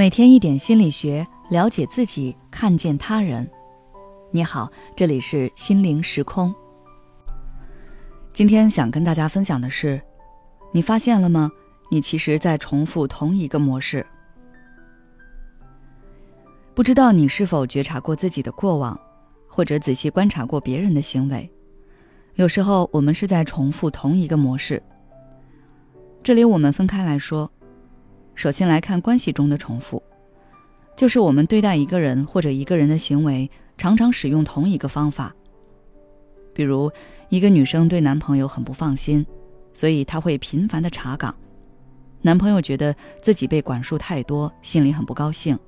每天一点心理学，了解自己，看见他人。你好，这里是心灵时空。今天想跟大家分享的是，你发现了吗？你其实在重复同一个模式。不知道你是否觉察过自己的过往，或者仔细观察过别人的行为？有时候我们是在重复同一个模式。这里我们分开来说。首先来看关系中的重复，就是我们对待一个人或者一个人的行为，常常使用同一个方法。比如，一个女生对男朋友很不放心，所以她会频繁的查岗。男朋友觉得自己被管束太多，心里很不高兴，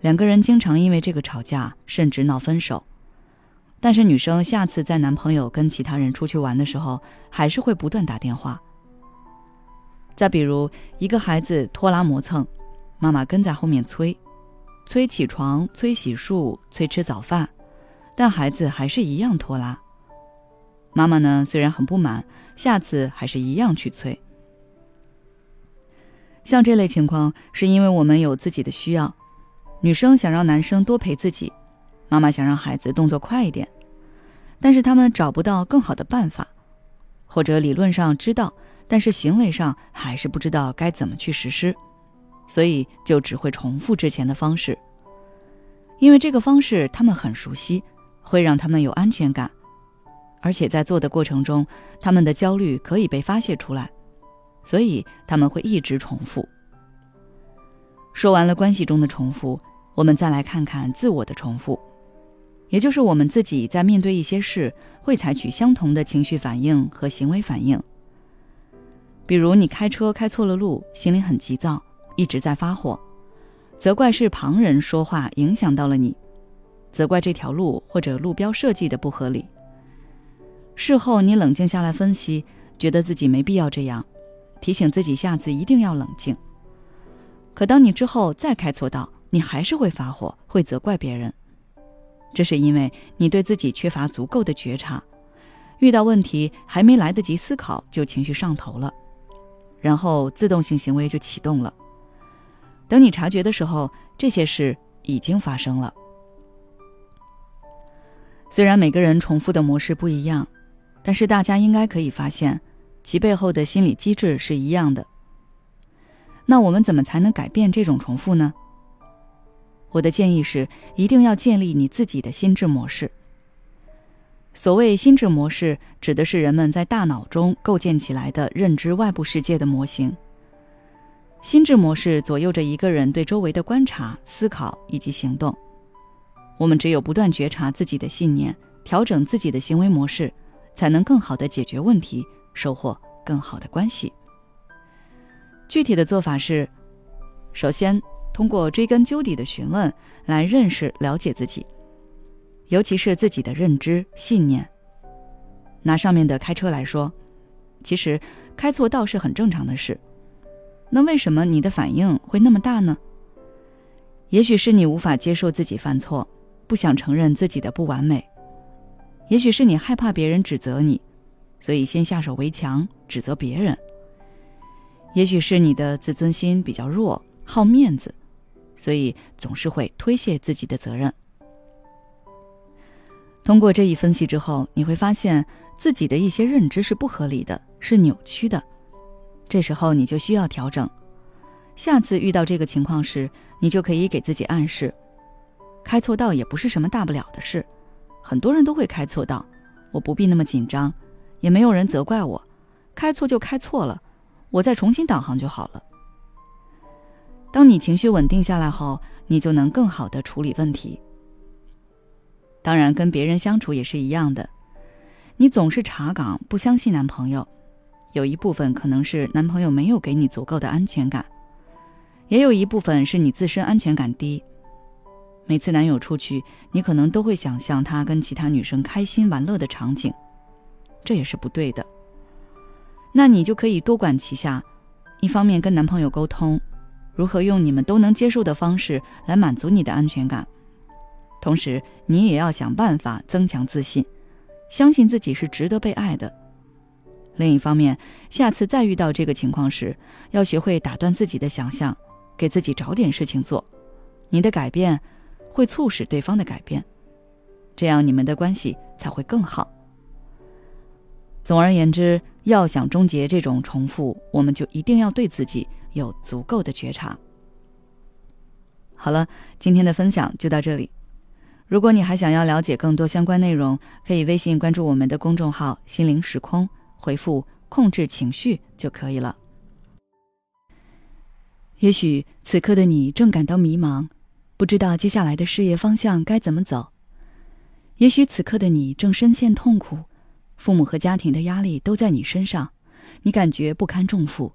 两个人经常因为这个吵架，甚至闹分手。但是女生下次在男朋友跟其他人出去玩的时候，还是会不断打电话。再比如，一个孩子拖拉磨蹭，妈妈跟在后面催，催起床，催洗漱，催吃早饭，但孩子还是一样拖拉。妈妈呢，虽然很不满，下次还是一样去催。像这类情况，是因为我们有自己的需要，女生想让男生多陪自己，妈妈想让孩子动作快一点，但是他们找不到更好的办法，或者理论上知道。但是行为上还是不知道该怎么去实施，所以就只会重复之前的方式。因为这个方式他们很熟悉，会让他们有安全感，而且在做的过程中，他们的焦虑可以被发泄出来，所以他们会一直重复。说完了关系中的重复，我们再来看看自我的重复，也就是我们自己在面对一些事会采取相同的情绪反应和行为反应。比如你开车开错了路，心里很急躁，一直在发火，责怪是旁人说话影响到了你，责怪这条路或者路标设计的不合理。事后你冷静下来分析，觉得自己没必要这样，提醒自己下次一定要冷静。可当你之后再开错道，你还是会发火，会责怪别人，这是因为你对自己缺乏足够的觉察，遇到问题还没来得及思考，就情绪上头了。然后自动性行为就启动了。等你察觉的时候，这些事已经发生了。虽然每个人重复的模式不一样，但是大家应该可以发现，其背后的心理机制是一样的。那我们怎么才能改变这种重复呢？我的建议是，一定要建立你自己的心智模式。所谓心智模式，指的是人们在大脑中构建起来的认知外部世界的模型。心智模式左右着一个人对周围的观察、思考以及行动。我们只有不断觉察自己的信念，调整自己的行为模式，才能更好的解决问题，收获更好的关系。具体的做法是：首先，通过追根究底的询问来认识、了解自己。尤其是自己的认知信念。拿上面的开车来说，其实开错道是很正常的事。那为什么你的反应会那么大呢？也许是你无法接受自己犯错，不想承认自己的不完美；也许是你害怕别人指责你，所以先下手为强指责别人；也许是你的自尊心比较弱，好面子，所以总是会推卸自己的责任。通过这一分析之后，你会发现自己的一些认知是不合理的，是扭曲的。这时候你就需要调整。下次遇到这个情况时，你就可以给自己暗示：开错道也不是什么大不了的事，很多人都会开错道，我不必那么紧张，也没有人责怪我，开错就开错了，我再重新导航就好了。当你情绪稳定下来后，你就能更好的处理问题。当然，跟别人相处也是一样的。你总是查岗，不相信男朋友，有一部分可能是男朋友没有给你足够的安全感，也有一部分是你自身安全感低。每次男友出去，你可能都会想象他跟其他女生开心玩乐的场景，这也是不对的。那你就可以多管齐下，一方面跟男朋友沟通，如何用你们都能接受的方式来满足你的安全感。同时，你也要想办法增强自信，相信自己是值得被爱的。另一方面，下次再遇到这个情况时，要学会打断自己的想象，给自己找点事情做。你的改变会促使对方的改变，这样你们的关系才会更好。总而言之，要想终结这种重复，我们就一定要对自己有足够的觉察。好了，今天的分享就到这里。如果你还想要了解更多相关内容，可以微信关注我们的公众号“心灵时空”，回复“控制情绪”就可以了。也许此刻的你正感到迷茫，不知道接下来的事业方向该怎么走；也许此刻的你正深陷痛苦，父母和家庭的压力都在你身上，你感觉不堪重负，